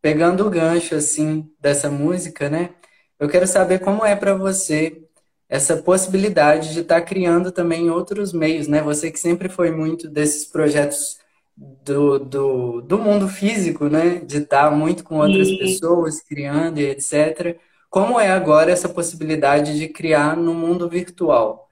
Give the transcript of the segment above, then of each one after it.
pegando o gancho assim dessa música, né? Eu quero saber como é para você essa possibilidade de estar tá criando também outros meios, né? Você que sempre foi muito desses projetos do, do, do mundo físico, né? De estar tá muito com outras pessoas, criando e etc. Como é agora essa possibilidade de criar no mundo virtual?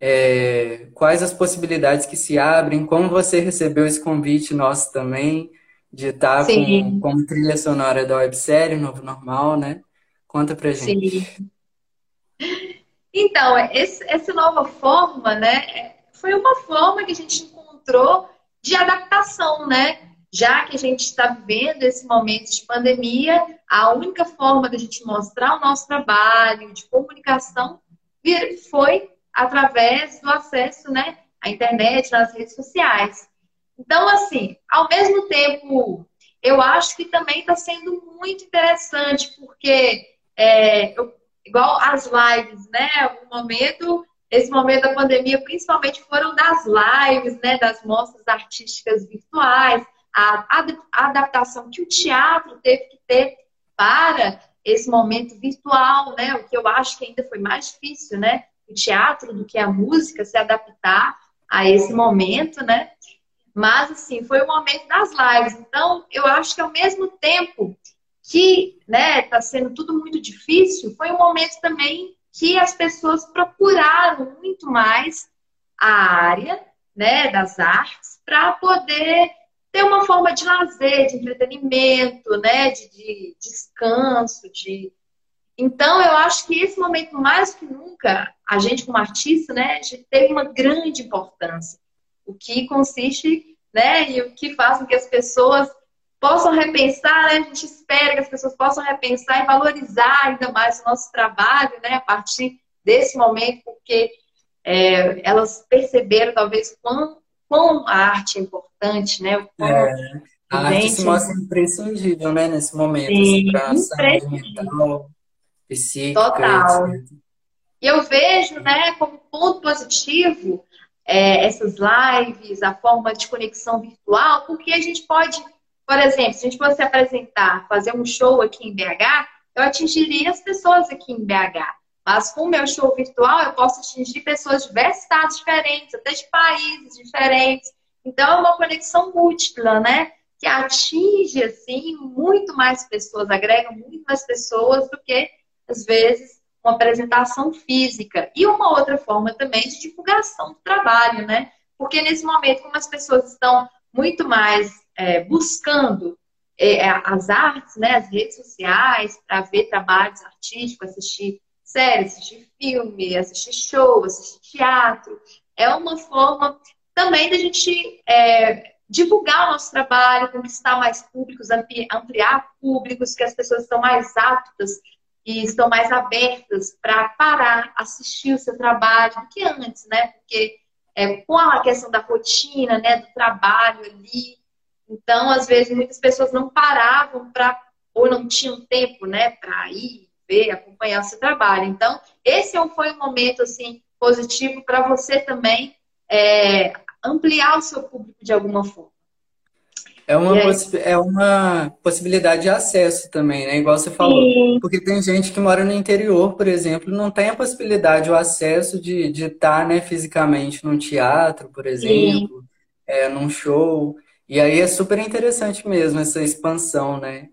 É, quais as possibilidades que se abrem? Como você recebeu esse convite nosso também de estar tá com, trilha sonora da websérie Novo Normal, né? Conta pra gente. Sim. Então, esse, essa nova forma, né, foi uma forma que a gente encontrou de adaptação, né? Já que a gente está vivendo esse momento de pandemia, a única forma da gente mostrar o nosso trabalho de comunicação foi através do acesso, né, à internet, nas redes sociais. Então, assim, ao mesmo tempo, eu acho que também está sendo muito interessante, porque é, eu igual as lives, né? O momento, esse momento da pandemia, principalmente foram das lives, né? Das mostras artísticas virtuais, a, a adaptação que o teatro teve que ter para esse momento virtual, né? O que eu acho que ainda foi mais difícil, né? O teatro do que a música se adaptar a esse momento, né? Mas assim, foi o momento das lives. Então, eu acho que ao mesmo tempo que né, está sendo tudo muito difícil, foi um momento também que as pessoas procuraram muito mais a área né, das artes para poder ter uma forma de lazer, de entretenimento, né, de, de descanso, de então, eu acho que esse momento, mais que nunca, a gente como artista, né, teve uma grande importância. O que consiste, né, e o que faz com que as pessoas possam repensar, né? a gente espera que as pessoas possam repensar e valorizar ainda mais o nosso trabalho, né? A partir desse momento, porque é, elas perceberam talvez quão, quão a arte é importante, né? Quão, é, a arte se mostra imprescindível, né? Nesse momento, assim, para a saúde mental, psíquica. Total. E eu vejo, né, como ponto positivo é, essas lives, a forma de conexão virtual, porque a gente pode por exemplo, se a gente fosse apresentar, fazer um show aqui em BH, eu atingiria as pessoas aqui em BH. Mas com o meu show virtual, eu posso atingir pessoas de diversos estados diferentes, até de países diferentes. Então, é uma conexão múltipla, né? Que atinge, assim, muito mais pessoas, agrega muito mais pessoas do que, às vezes, uma apresentação física. E uma outra forma também de divulgação do trabalho, né? Porque nesse momento, como as pessoas estão muito mais é, buscando é, é, as artes, né, as redes sociais, para ver trabalhos artísticos, assistir séries, assistir filme, assistir show, assistir teatro. É uma forma também da gente é, divulgar o nosso trabalho, conquistar mais públicos, ampliar públicos, que as pessoas estão mais aptas e estão mais abertas para parar, assistir o seu trabalho do que antes, né? Porque é, com a questão da rotina, né, do trabalho ali, então, às vezes, muitas pessoas não paravam para, ou não tinham tempo, né, para ir, ver, acompanhar o seu trabalho. Então, esse é foi um momento, assim, positivo para você também é, ampliar o seu público de alguma forma. É uma, é uma possibilidade de acesso também, né? Igual você falou. Sim. Porque tem gente que mora no interior, por exemplo, não tem a possibilidade, o acesso de, de estar né, fisicamente num teatro, por exemplo, é, num show. E aí é super interessante mesmo essa expansão, né?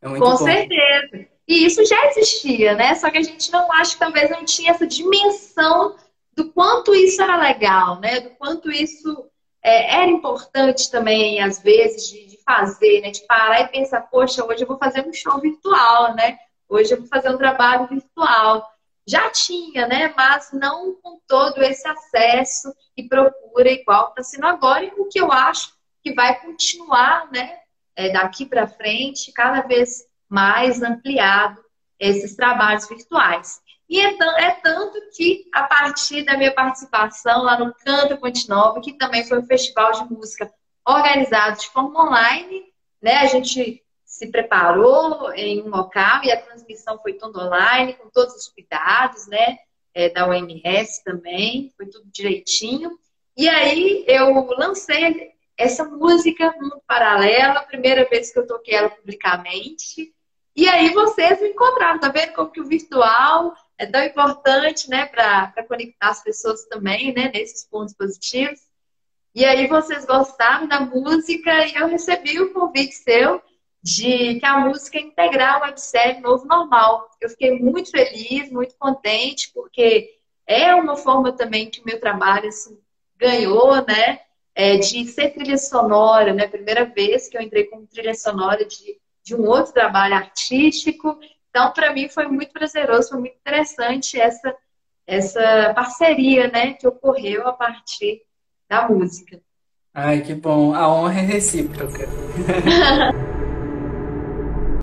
É muito Com bom. certeza. E isso já existia, né? Só que a gente não acha que talvez não tinha essa dimensão do quanto isso era legal, né? Do quanto isso é, era importante também, às vezes, de, de, fazer, né? De parar e pensar, poxa, hoje eu vou fazer um show virtual, né? Hoje eu vou fazer um trabalho virtual. Já tinha, né? Mas não com todo esse acesso e procura igual está sendo agora, e o que eu acho que vai continuar, né, é, daqui para frente, cada vez mais ampliado esses trabalhos virtuais. E é, é, tanto que, a partir da minha participação lá no Canto Ponte Nova, que também foi um festival de música organizado de forma online, né, a gente se preparou em um local e a transmissão foi toda online, com todos os cuidados, né, é, da OMS também, foi tudo direitinho. E aí eu lancei essa música Mundo Paralelo, primeira vez que eu toquei ela publicamente. E aí vocês me encontraram, tá vendo como que o virtual é tão importante, né, para conectar as pessoas também, né, nesses pontos positivos. E aí vocês gostaram da música e eu recebi o convite seu de que a música é integrar o websérie Novo Normal. Eu fiquei muito feliz, muito contente, porque é uma forma também que o meu trabalho assim, ganhou, né? É, de ser trilha sonora, né? Primeira vez que eu entrei como trilha sonora de, de um outro trabalho artístico. Então, para mim, foi muito prazeroso, foi muito interessante essa, essa parceria, né? Que ocorreu a partir da música. Ai, que bom. A honra é recíproca.